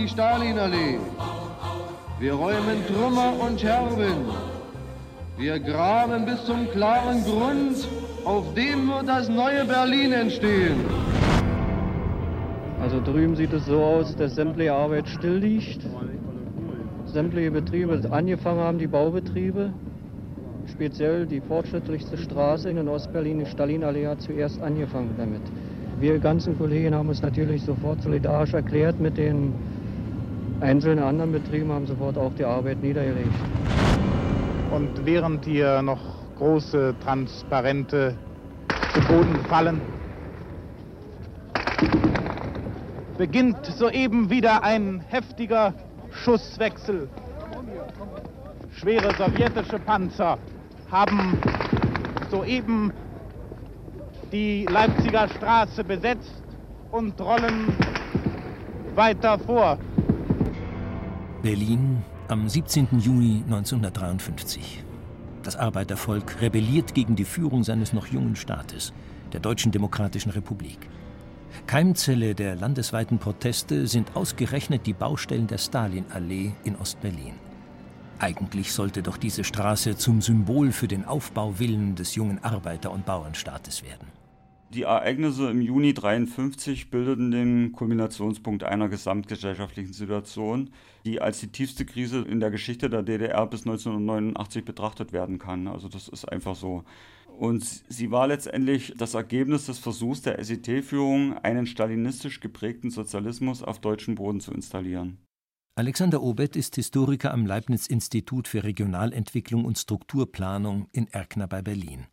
Die Stalinallee. Wir räumen Trümmer und Scherben. Wir graben bis zum klaren Grund, auf dem wird das neue Berlin entstehen. Also drüben sieht es so aus, dass sämtliche Arbeit still liegt. Sämtliche Betriebe angefangen haben, die Baubetriebe. Speziell die fortschrittlichste Straße in Ostberlin, die Stalinallee, hat zuerst angefangen damit. Wir ganzen Kollegen haben uns natürlich sofort solidarisch erklärt mit den einzelnen anderen Betrieben, haben sofort auch die Arbeit niedergelegt. Und während hier noch große Transparente zu Boden fallen, beginnt soeben wieder ein heftiger Schusswechsel. Schwere sowjetische Panzer haben soeben die Leipziger Straße besetzt und rollen weiter vor. Berlin am 17. Juni 1953. Das Arbeitervolk rebelliert gegen die Führung seines noch jungen Staates, der Deutschen Demokratischen Republik. Keimzelle der landesweiten Proteste sind ausgerechnet die Baustellen der Stalinallee in Ostberlin. Eigentlich sollte doch diese Straße zum Symbol für den Aufbauwillen des jungen Arbeiter- und Bauernstaates werden. Die Ereignisse im Juni 1953 bildeten den Kulminationspunkt einer gesamtgesellschaftlichen Situation, die als die tiefste Krise in der Geschichte der DDR bis 1989 betrachtet werden kann. Also das ist einfach so. Und sie war letztendlich das Ergebnis des Versuchs der SED-Führung, einen stalinistisch geprägten Sozialismus auf deutschem Boden zu installieren. Alexander Obeth ist Historiker am Leibniz-Institut für Regionalentwicklung und Strukturplanung in Erkner bei Berlin.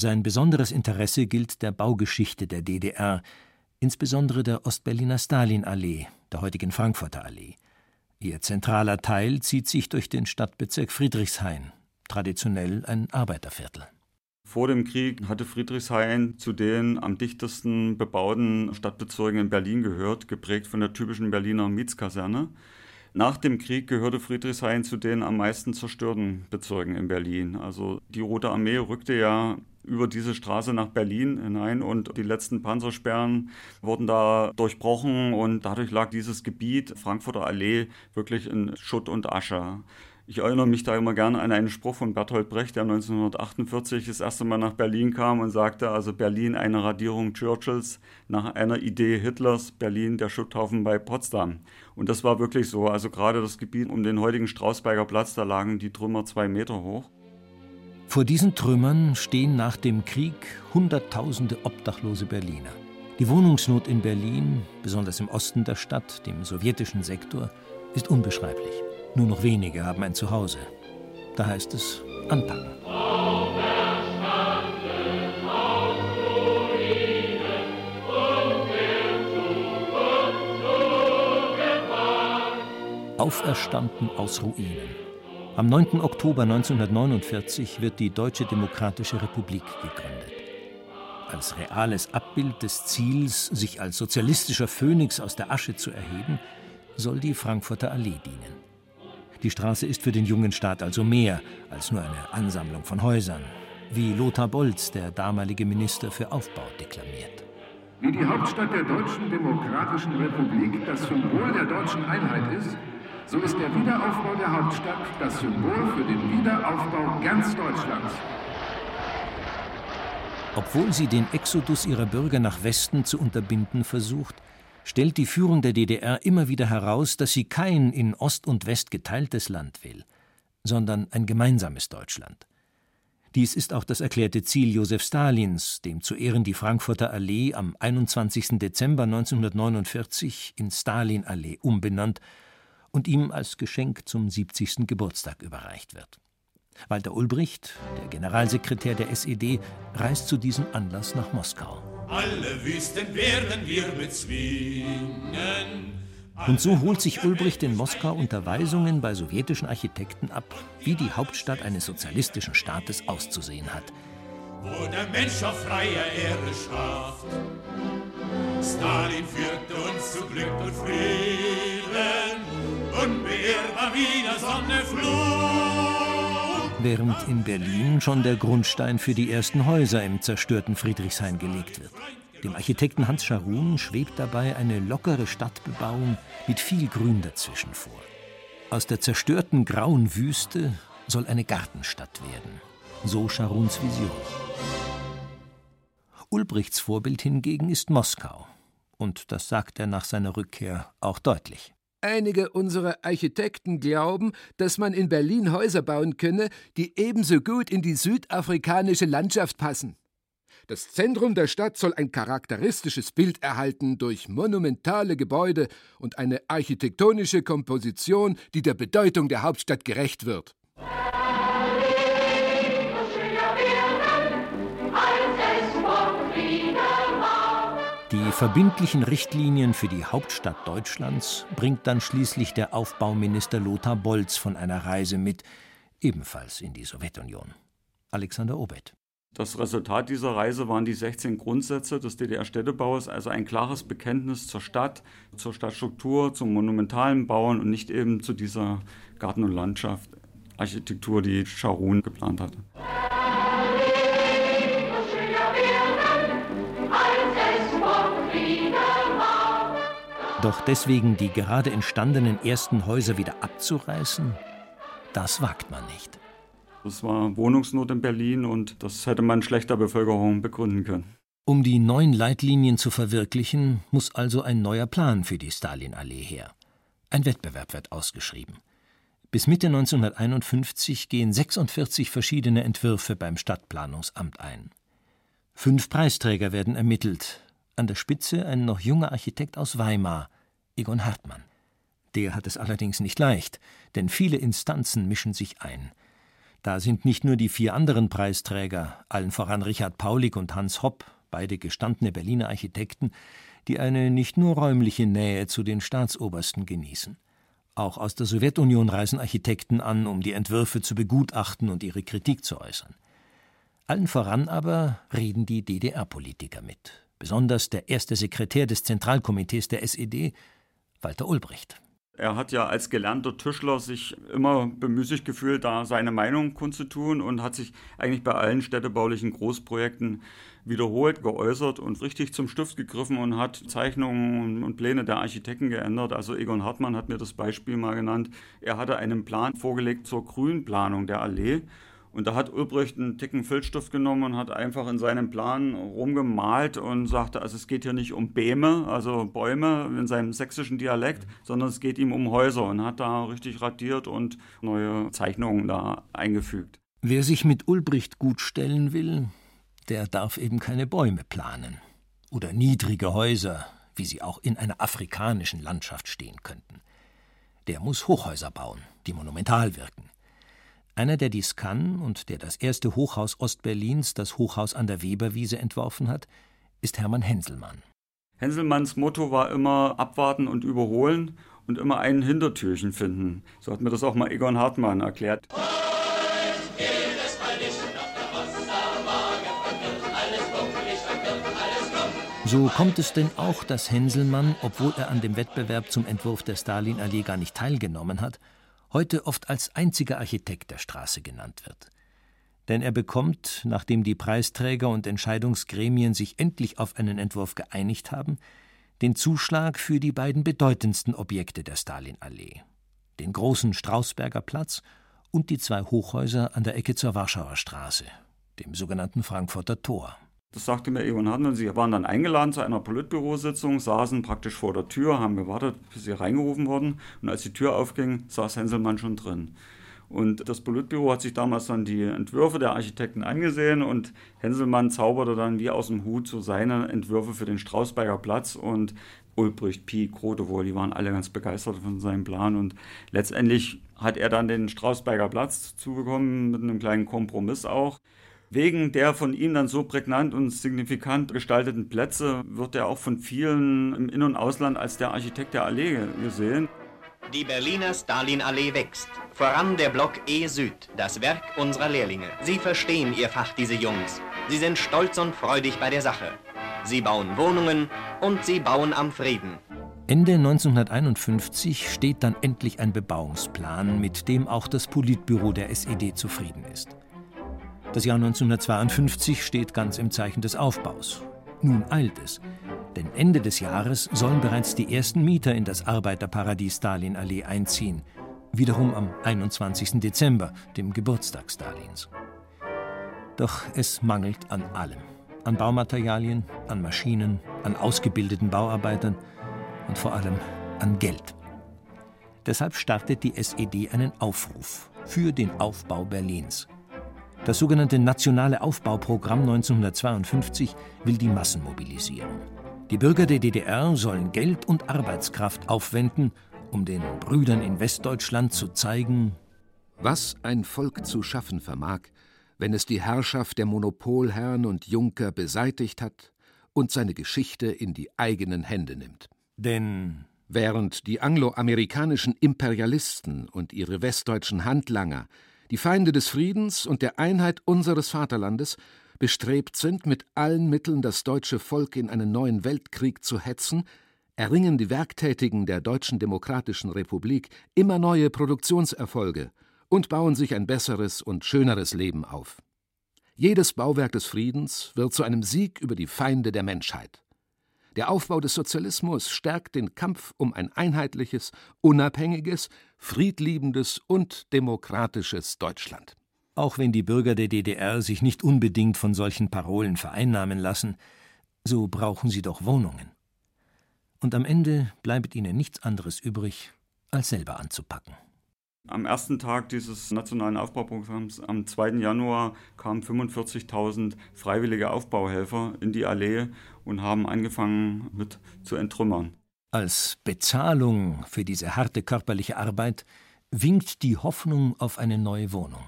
Sein besonderes Interesse gilt der Baugeschichte der DDR, insbesondere der Ostberliner Stalinallee, der heutigen Frankfurter Allee. Ihr zentraler Teil zieht sich durch den Stadtbezirk Friedrichshain, traditionell ein Arbeiterviertel. Vor dem Krieg hatte Friedrichshain zu den am dichtesten bebauten Stadtbezirken in Berlin gehört, geprägt von der typischen Berliner Mietskaserne. Nach dem Krieg gehörte Friedrichshain zu den am meisten zerstörten Bezirken in Berlin. Also die Rote Armee rückte ja über diese Straße nach Berlin hinein und die letzten Panzersperren wurden da durchbrochen und dadurch lag dieses Gebiet Frankfurter Allee wirklich in Schutt und Asche. Ich erinnere mich da immer gerne an einen Spruch von Bertolt Brecht, der 1948 das erste Mal nach Berlin kam und sagte, also Berlin eine Radierung Churchills nach einer Idee Hitlers, Berlin der Schutthaufen bei Potsdam. Und das war wirklich so. Also gerade das Gebiet um den heutigen Strausberger Platz, da lagen die Trümmer zwei Meter hoch. Vor diesen Trümmern stehen nach dem Krieg Hunderttausende obdachlose Berliner. Die Wohnungsnot in Berlin, besonders im Osten der Stadt, dem sowjetischen Sektor, ist unbeschreiblich. Nur noch wenige haben ein Zuhause. Da heißt es anpacken. Auferstanden aus Ruinen. Am 9. Oktober 1949 wird die Deutsche Demokratische Republik gegründet. Als reales Abbild des Ziels, sich als sozialistischer Phönix aus der Asche zu erheben, soll die Frankfurter Allee dienen. Die Straße ist für den jungen Staat also mehr als nur eine Ansammlung von Häusern, wie Lothar Bolz, der damalige Minister für Aufbau, deklamiert. Wie die Hauptstadt der Deutschen Demokratischen Republik das Symbol der deutschen Einheit ist, so ist der Wiederaufbau der Hauptstadt das Symbol für den Wiederaufbau ganz Deutschlands. Obwohl sie den Exodus ihrer Bürger nach Westen zu unterbinden versucht, stellt die Führung der DDR immer wieder heraus, dass sie kein in Ost und West geteiltes Land will, sondern ein gemeinsames Deutschland. Dies ist auch das erklärte Ziel Josef Stalins, dem zu Ehren die Frankfurter Allee am 21. Dezember 1949 in Stalinallee umbenannt und ihm als Geschenk zum 70. Geburtstag überreicht wird. Walter Ulbricht, der Generalsekretär der SED, reist zu diesem Anlass nach Moskau. Alle Wüsten werden wir bezwingen, Und so holt sich Ulbricht in Moskau Unterweisungen bei sowjetischen Architekten ab, wie die Hauptstadt eines sozialistischen Staates auszusehen hat. Wo der Mensch auf freier Erde schafft. Stalin führte uns zu Glück und Frieden, unbeirrbar wie der Sonne Flug. Während in Berlin schon der Grundstein für die ersten Häuser im zerstörten Friedrichshain gelegt wird. Dem Architekten Hans Scharun schwebt dabei eine lockere Stadtbebauung mit viel Grün dazwischen vor. Aus der zerstörten grauen Wüste soll eine Gartenstadt werden. So Scharuns Vision. Ulbrichts Vorbild hingegen ist Moskau. Und das sagt er nach seiner Rückkehr auch deutlich. Einige unserer Architekten glauben, dass man in Berlin Häuser bauen könne, die ebenso gut in die südafrikanische Landschaft passen. Das Zentrum der Stadt soll ein charakteristisches Bild erhalten durch monumentale Gebäude und eine architektonische Komposition, die der Bedeutung der Hauptstadt gerecht wird. Die verbindlichen Richtlinien für die Hauptstadt Deutschlands bringt dann schließlich der Aufbauminister Lothar Bolz von einer Reise mit, ebenfalls in die Sowjetunion. Alexander Obeth. Das Resultat dieser Reise waren die 16 Grundsätze des DDR-Städtebaus, also ein klares Bekenntnis zur Stadt, zur Stadtstruktur, zum monumentalen Bauen und nicht eben zu dieser Garten- und Landschaftarchitektur, die Scharun geplant hatte. Doch deswegen die gerade entstandenen ersten Häuser wieder abzureißen, das wagt man nicht. Es war Wohnungsnot in Berlin und das hätte man schlechter Bevölkerung begründen können. Um die neuen Leitlinien zu verwirklichen, muss also ein neuer Plan für die Stalinallee her. Ein Wettbewerb wird ausgeschrieben. Bis Mitte 1951 gehen 46 verschiedene Entwürfe beim Stadtplanungsamt ein. Fünf Preisträger werden ermittelt. An der Spitze ein noch junger Architekt aus Weimar, Egon Hartmann. Der hat es allerdings nicht leicht, denn viele Instanzen mischen sich ein. Da sind nicht nur die vier anderen Preisträger, allen voran Richard Paulik und Hans Hopp, beide gestandene Berliner Architekten, die eine nicht nur räumliche Nähe zu den Staatsobersten genießen. Auch aus der Sowjetunion reisen Architekten an, um die Entwürfe zu begutachten und ihre Kritik zu äußern. Allen voran aber reden die DDR-Politiker mit, besonders der erste Sekretär des Zentralkomitees der SED, Walter Ulbricht. Er hat ja als gelernter Tischler sich immer bemüßigt gefühlt, da seine Meinung kundzutun und hat sich eigentlich bei allen städtebaulichen Großprojekten wiederholt geäußert und richtig zum Stift gegriffen und hat Zeichnungen und Pläne der Architekten geändert. Also Egon Hartmann hat mir das Beispiel mal genannt. Er hatte einen Plan vorgelegt zur Grünplanung der Allee und da hat Ulbricht einen dicken Filzstift genommen und hat einfach in seinem Plan rumgemalt und sagte, also es geht hier nicht um Bäme, also Bäume in seinem sächsischen Dialekt, sondern es geht ihm um Häuser und hat da richtig radiert und neue Zeichnungen da eingefügt. Wer sich mit Ulbricht gut stellen will, der darf eben keine Bäume planen oder niedrige Häuser, wie sie auch in einer afrikanischen Landschaft stehen könnten. Der muss Hochhäuser bauen, die monumental wirken einer, der dies kann und der das erste Hochhaus Ostberlins, das Hochhaus an der Weberwiese, entworfen hat, ist Hermann Henselmann. Henselmanns Motto war immer abwarten und überholen und immer ein Hintertürchen finden. So hat mir das auch mal Egon Hartmann erklärt. So kommt es denn auch, dass Henselmann, obwohl er an dem Wettbewerb zum Entwurf der Stalinallee gar nicht teilgenommen hat, heute oft als einziger Architekt der Straße genannt wird. Denn er bekommt, nachdem die Preisträger und Entscheidungsgremien sich endlich auf einen Entwurf geeinigt haben, den Zuschlag für die beiden bedeutendsten Objekte der Stalinallee, den großen Strausberger Platz und die zwei Hochhäuser an der Ecke zur Warschauer Straße, dem sogenannten Frankfurter Tor. Das sagte mir Egon Hartmann. Sie waren dann eingeladen zu einer Politbürositzung, saßen praktisch vor der Tür, haben gewartet, bis sie reingerufen wurden. Und als die Tür aufging, saß Henselmann schon drin. Und das Politbüro hat sich damals dann die Entwürfe der Architekten angesehen und Henselmann zauberte dann wie aus dem Hut so seine Entwürfe für den Strausberger Platz und Ulbricht, Pie, Grotewohl, die waren alle ganz begeistert von seinem Plan und letztendlich hat er dann den Strausberger Platz zubekommen mit einem kleinen Kompromiss auch. Wegen der von ihm dann so prägnant und signifikant gestalteten Plätze wird er auch von vielen im In- und Ausland als der Architekt der Allee gesehen. Die Berliner Stalin-Allee wächst. Voran der Block E Süd, das Werk unserer Lehrlinge. Sie verstehen ihr Fach, diese Jungs. Sie sind stolz und freudig bei der Sache. Sie bauen Wohnungen und sie bauen am Frieden. Ende 1951 steht dann endlich ein Bebauungsplan, mit dem auch das Politbüro der SED zufrieden ist. Das Jahr 1952 steht ganz im Zeichen des Aufbaus. Nun eilt es, denn Ende des Jahres sollen bereits die ersten Mieter in das Arbeiterparadies Stalinallee einziehen, wiederum am 21. Dezember, dem Geburtstag Stalins. Doch es mangelt an allem. An Baumaterialien, an Maschinen, an ausgebildeten Bauarbeitern und vor allem an Geld. Deshalb startet die SED einen Aufruf für den Aufbau Berlins. Das sogenannte Nationale Aufbauprogramm 1952 will die Massen mobilisieren. Die Bürger der DDR sollen Geld und Arbeitskraft aufwenden, um den Brüdern in Westdeutschland zu zeigen, was ein Volk zu schaffen vermag, wenn es die Herrschaft der Monopolherren und Junker beseitigt hat und seine Geschichte in die eigenen Hände nimmt. Denn während die angloamerikanischen Imperialisten und ihre westdeutschen Handlanger, die Feinde des Friedens und der Einheit unseres Vaterlandes, bestrebt sind, mit allen Mitteln das deutsche Volk in einen neuen Weltkrieg zu hetzen, erringen die Werktätigen der Deutschen Demokratischen Republik immer neue Produktionserfolge und bauen sich ein besseres und schöneres Leben auf. Jedes Bauwerk des Friedens wird zu einem Sieg über die Feinde der Menschheit. Der Aufbau des Sozialismus stärkt den Kampf um ein einheitliches, unabhängiges, friedliebendes und demokratisches Deutschland. Auch wenn die Bürger der DDR sich nicht unbedingt von solchen Parolen vereinnahmen lassen, so brauchen sie doch Wohnungen. Und am Ende bleibt ihnen nichts anderes übrig, als selber anzupacken. Am ersten Tag dieses nationalen Aufbauprogramms, am 2. Januar, kamen 45.000 freiwillige Aufbauhelfer in die Allee und haben angefangen mit zu entrümmern. Als Bezahlung für diese harte körperliche Arbeit winkt die Hoffnung auf eine neue Wohnung.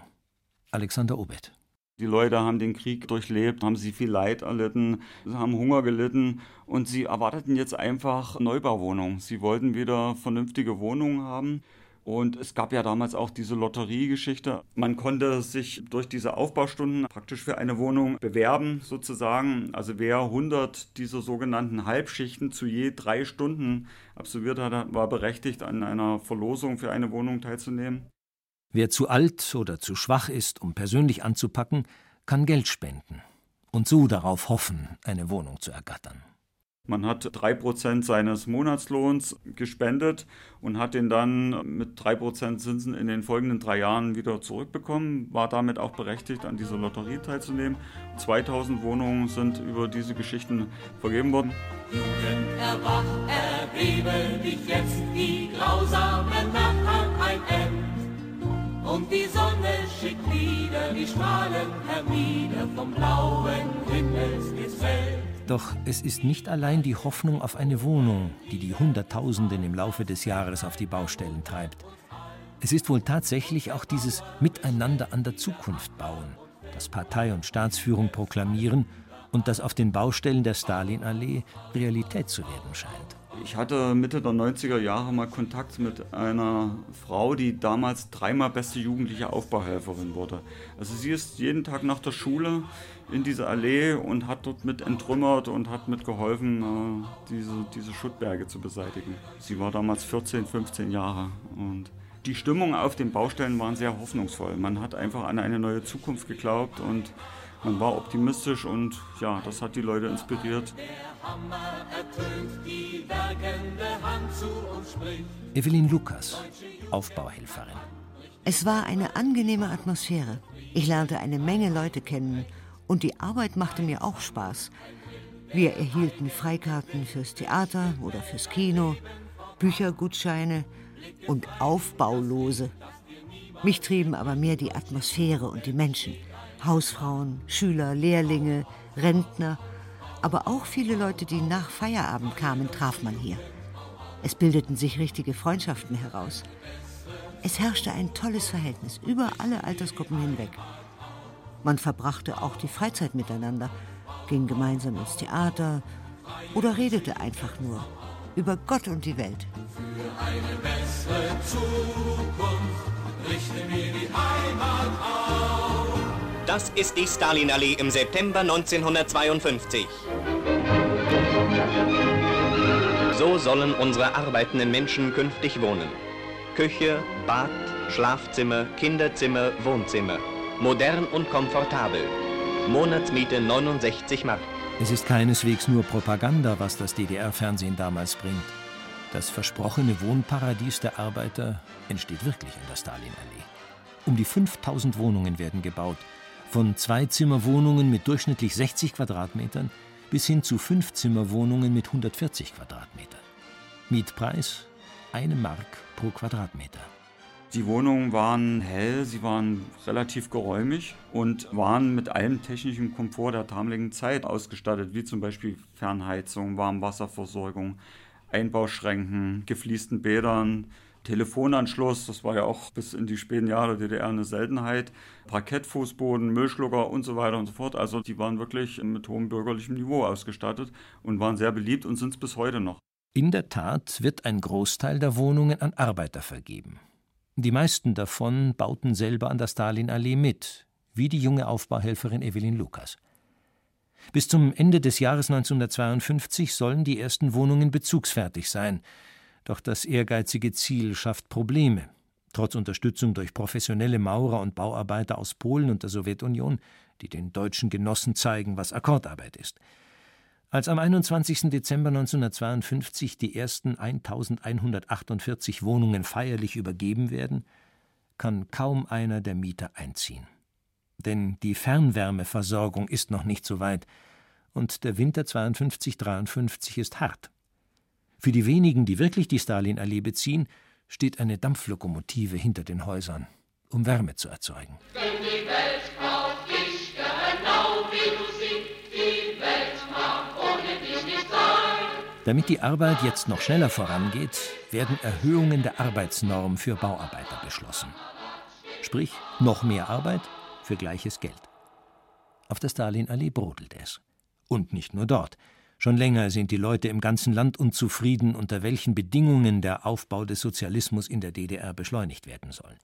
Alexander Obeth. Die Leute haben den Krieg durchlebt, haben sie viel Leid erlitten, haben Hunger gelitten und sie erwarteten jetzt einfach Neubauwohnungen. Sie wollten wieder vernünftige Wohnungen haben. Und es gab ja damals auch diese Lotteriegeschichte. Man konnte sich durch diese Aufbaustunden praktisch für eine Wohnung bewerben, sozusagen. Also wer 100 dieser sogenannten Halbschichten zu je drei Stunden absolviert hat, war berechtigt, an einer Verlosung für eine Wohnung teilzunehmen. Wer zu alt oder zu schwach ist, um persönlich anzupacken, kann Geld spenden und so darauf hoffen, eine Wohnung zu ergattern. Man hat 3% seines Monatslohns gespendet und hat den dann mit 3% Zinsen in den folgenden drei Jahren wieder zurückbekommen, war damit auch berechtigt, an dieser Lotterie teilzunehmen. 2000 Wohnungen sind über diese Geschichten vergeben worden. Jugend erwacht, erbebe dich jetzt, die grausame Nacht hat ein End. Und die Sonne schickt wieder die Strahlen hernieder vom blauen Himmelsgezelt. Doch es ist nicht allein die Hoffnung auf eine Wohnung, die die Hunderttausenden im Laufe des Jahres auf die Baustellen treibt. Es ist wohl tatsächlich auch dieses Miteinander an der Zukunft bauen, das Partei und Staatsführung proklamieren und das auf den Baustellen der Stalinallee Realität zu werden scheint. Ich hatte Mitte der 90er Jahre mal Kontakt mit einer Frau, die damals dreimal beste jugendliche Aufbauhelferin wurde. Also sie ist jeden Tag nach der Schule in diese Allee und hat dort mit entrümmert und hat mitgeholfen, äh, diese, diese Schuttberge zu beseitigen. Sie war damals 14, 15 Jahre und die Stimmung auf den Baustellen waren sehr hoffnungsvoll. Man hat einfach an eine neue Zukunft geglaubt und man war optimistisch und ja, das hat die Leute inspiriert. Evelyn Lukas, Aufbauhelferin. Es war eine angenehme Atmosphäre. Ich lernte eine Menge Leute kennen und die Arbeit machte mir auch Spaß. Wir erhielten Freikarten fürs Theater oder fürs Kino, Büchergutscheine und Aufbaulose. Mich trieben aber mehr die Atmosphäre und die Menschen. Hausfrauen, Schüler, Lehrlinge, Rentner, aber auch viele Leute, die nach Feierabend kamen, traf man hier. Es bildeten sich richtige Freundschaften heraus. Es herrschte ein tolles Verhältnis über alle Altersgruppen hinweg. Man verbrachte auch die Freizeit miteinander, ging gemeinsam ins Theater oder redete einfach nur über Gott und die Welt. Für eine bessere Zukunft richten wir die Heimat auf. Das ist die Stalinallee im September 1952. So sollen unsere arbeitenden Menschen künftig wohnen. Küche, Bad, Schlafzimmer, Kinderzimmer, Wohnzimmer. Modern und komfortabel. Monatsmiete 69 Mark. Es ist keineswegs nur Propaganda, was das DDR-Fernsehen damals bringt. Das versprochene Wohnparadies der Arbeiter entsteht wirklich in der Stalinallee. Um die 5000 Wohnungen werden gebaut. Von Zweizimmerwohnungen mit durchschnittlich 60 Quadratmetern bis hin zu Fünfzimmerwohnungen mit 140 Quadratmetern. Mietpreis eine Mark pro Quadratmeter. Die Wohnungen waren hell, sie waren relativ geräumig und waren mit allem technischen Komfort der damaligen Zeit ausgestattet, wie zum Beispiel Fernheizung, Warmwasserversorgung, Einbauschränken, gefliesten Bädern, Telefonanschluss, das war ja auch bis in die späten Jahre der DDR eine Seltenheit, Parkettfußboden, Müllschlucker und so weiter und so fort. Also die waren wirklich mit hohem bürgerlichem Niveau ausgestattet und waren sehr beliebt und sind es bis heute noch. In der Tat wird ein Großteil der Wohnungen an Arbeiter vergeben. Die meisten davon bauten selber an der Stalinallee mit, wie die junge Aufbauhelferin Evelyn Lukas. Bis zum Ende des Jahres 1952 sollen die ersten Wohnungen bezugsfertig sein. Doch das ehrgeizige Ziel schafft Probleme. Trotz Unterstützung durch professionelle Maurer und Bauarbeiter aus Polen und der Sowjetunion, die den deutschen Genossen zeigen, was Akkordarbeit ist. Als am 21. Dezember 1952 die ersten 1148 Wohnungen feierlich übergeben werden, kann kaum einer der Mieter einziehen. Denn die Fernwärmeversorgung ist noch nicht so weit und der Winter 52-53 ist hart. Für die wenigen, die wirklich die Stalinallee beziehen, steht eine Dampflokomotive hinter den Häusern, um Wärme zu erzeugen. Denn die Welt braucht dich genau wie du sie, die Welt mag ohne dich nicht sein. Damit die Arbeit jetzt noch schneller vorangeht, werden Erhöhungen der Arbeitsnorm für Bauarbeiter beschlossen. Sprich, noch mehr Arbeit für gleiches Geld. Auf der Stalinallee brodelt es. Und nicht nur dort. Schon länger sind die Leute im ganzen Land unzufrieden, unter welchen Bedingungen der Aufbau des Sozialismus in der DDR beschleunigt werden soll.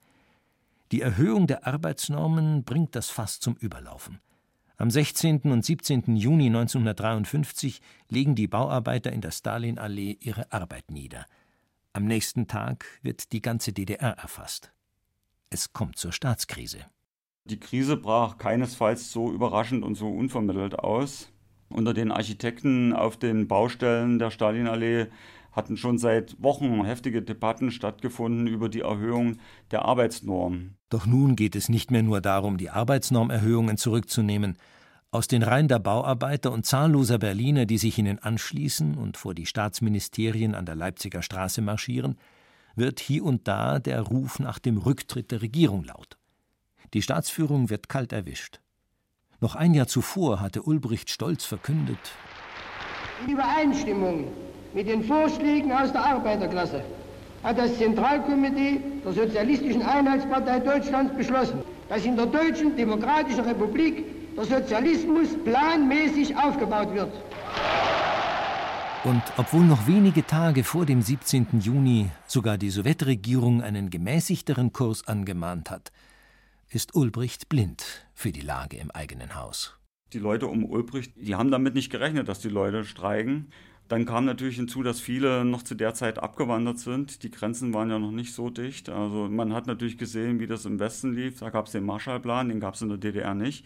Die Erhöhung der Arbeitsnormen bringt das Fass zum Überlaufen. Am 16. und 17. Juni 1953 legen die Bauarbeiter in der Stalinallee ihre Arbeit nieder. Am nächsten Tag wird die ganze DDR erfasst. Es kommt zur Staatskrise. Die Krise brach keinesfalls so überraschend und so unvermittelt aus. Unter den Architekten auf den Baustellen der Stalinallee hatten schon seit Wochen heftige Debatten stattgefunden über die Erhöhung der Arbeitsnorm. Doch nun geht es nicht mehr nur darum, die Arbeitsnormerhöhungen zurückzunehmen. Aus den Reihen der Bauarbeiter und zahlloser Berliner, die sich ihnen anschließen und vor die Staatsministerien an der Leipziger Straße marschieren, wird hier und da der Ruf nach dem Rücktritt der Regierung laut. Die Staatsführung wird kalt erwischt. Noch ein Jahr zuvor hatte Ulbricht stolz verkündet: In Übereinstimmung mit den Vorschlägen aus der Arbeiterklasse hat das Zentralkomitee der Sozialistischen Einheitspartei Deutschlands beschlossen, dass in der Deutschen Demokratischen Republik der Sozialismus planmäßig aufgebaut wird. Und obwohl noch wenige Tage vor dem 17. Juni sogar die Sowjetregierung einen gemäßigteren Kurs angemahnt hat, ist Ulbricht blind für die Lage im eigenen Haus. Die Leute um Ulbricht, die haben damit nicht gerechnet, dass die Leute streiken. Dann kam natürlich hinzu, dass viele noch zu der Zeit abgewandert sind. Die Grenzen waren ja noch nicht so dicht. Also man hat natürlich gesehen, wie das im Westen lief. Da gab es den Marshallplan, den gab es in der DDR nicht.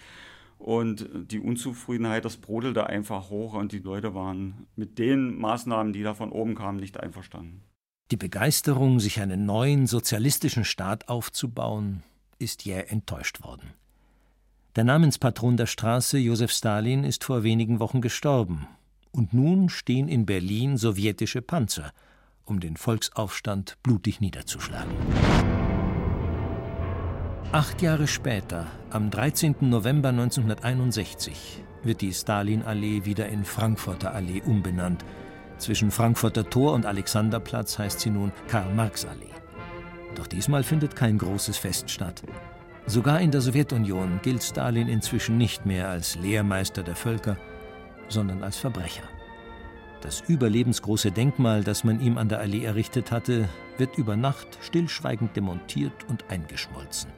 Und die Unzufriedenheit, das brodelte einfach hoch und die Leute waren mit den Maßnahmen, die da von oben kamen, nicht einverstanden. Die Begeisterung, sich einen neuen sozialistischen Staat aufzubauen, ist jäh enttäuscht worden. Der Namenspatron der Straße, Josef Stalin, ist vor wenigen Wochen gestorben. Und nun stehen in Berlin sowjetische Panzer, um den Volksaufstand blutig niederzuschlagen. Acht Jahre später, am 13. November 1961, wird die Stalinallee wieder in Frankfurter Allee umbenannt. Zwischen Frankfurter Tor und Alexanderplatz heißt sie nun Karl-Marx-Allee. Doch diesmal findet kein großes Fest statt. Sogar in der Sowjetunion gilt Stalin inzwischen nicht mehr als Lehrmeister der Völker, sondern als Verbrecher. Das überlebensgroße Denkmal, das man ihm an der Allee errichtet hatte, wird über Nacht stillschweigend demontiert und eingeschmolzen.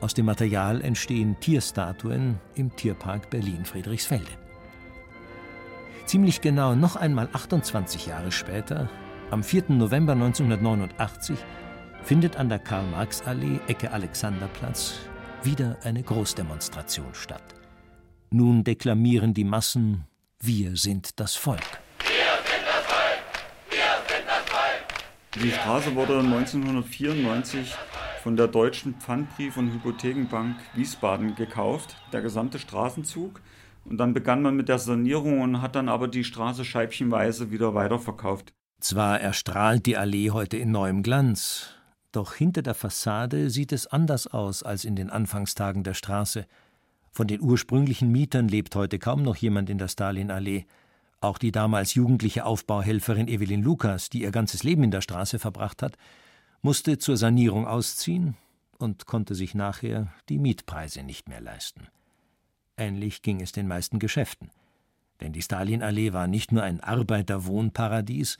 Aus dem Material entstehen Tierstatuen im Tierpark Berlin-Friedrichsfelde. Ziemlich genau noch einmal 28 Jahre später, am 4. November 1989, findet an der Karl-Marx-Allee, Ecke Alexanderplatz, wieder eine Großdemonstration statt. Nun deklamieren die Massen: Wir sind das Volk. Die Straße wurde 1994 von der Deutschen Pfandbrief- und Hypothekenbank Wiesbaden gekauft, der gesamte Straßenzug. Und dann begann man mit der Sanierung und hat dann aber die Straße scheibchenweise wieder weiterverkauft. Zwar erstrahlt die Allee heute in neuem Glanz, doch hinter der Fassade sieht es anders aus als in den Anfangstagen der Straße. Von den ursprünglichen Mietern lebt heute kaum noch jemand in der Stalinallee. Auch die damals jugendliche Aufbauhelferin Evelyn Lukas, die ihr ganzes Leben in der Straße verbracht hat, musste zur Sanierung ausziehen und konnte sich nachher die Mietpreise nicht mehr leisten. Ähnlich ging es den meisten Geschäften. Denn die Stalinallee war nicht nur ein Arbeiterwohnparadies,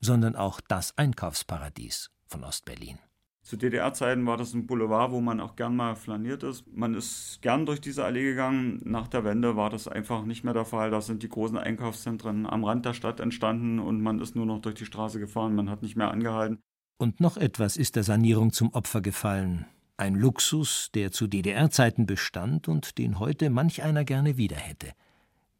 sondern auch das Einkaufsparadies von Ostberlin. Zu DDR-Zeiten war das ein Boulevard, wo man auch gern mal flaniert ist. Man ist gern durch diese Allee gegangen. Nach der Wende war das einfach nicht mehr der Fall. Da sind die großen Einkaufszentren am Rand der Stadt entstanden und man ist nur noch durch die Straße gefahren. Man hat nicht mehr angehalten. Und noch etwas ist der Sanierung zum Opfer gefallen. Ein Luxus, der zu DDR-Zeiten bestand und den heute manch einer gerne wieder hätte.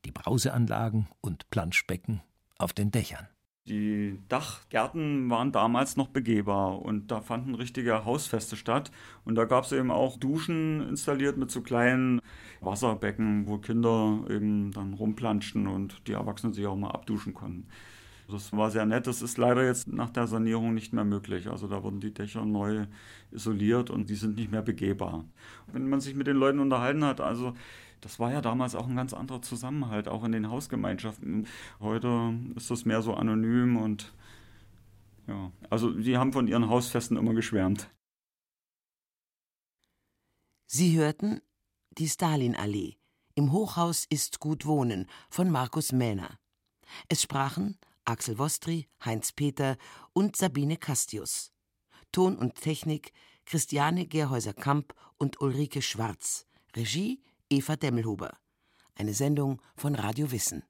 Die Brauseanlagen und Planschbecken auf den Dächern. Die Dachgärten waren damals noch begehbar und da fanden richtige Hausfeste statt. Und da gab es eben auch Duschen installiert mit so kleinen Wasserbecken, wo Kinder eben dann rumplanschten und die Erwachsenen sich auch mal abduschen konnten. Das war sehr nett. Das ist leider jetzt nach der Sanierung nicht mehr möglich. Also da wurden die Dächer neu isoliert und die sind nicht mehr begehbar. Wenn man sich mit den Leuten unterhalten hat, also das war ja damals auch ein ganz anderer Zusammenhalt, auch in den Hausgemeinschaften. Heute ist das mehr so anonym und ja, also die haben von ihren Hausfesten immer geschwärmt. Sie hörten die Stalinallee. Im Hochhaus ist gut wohnen von Markus Mähner. Es sprachen Axel Wostri, Heinz Peter und Sabine Castius. Ton und Technik Christiane Gerhäuser-Kamp und Ulrike Schwarz. Regie Eva Demmelhuber. Eine Sendung von Radio Wissen.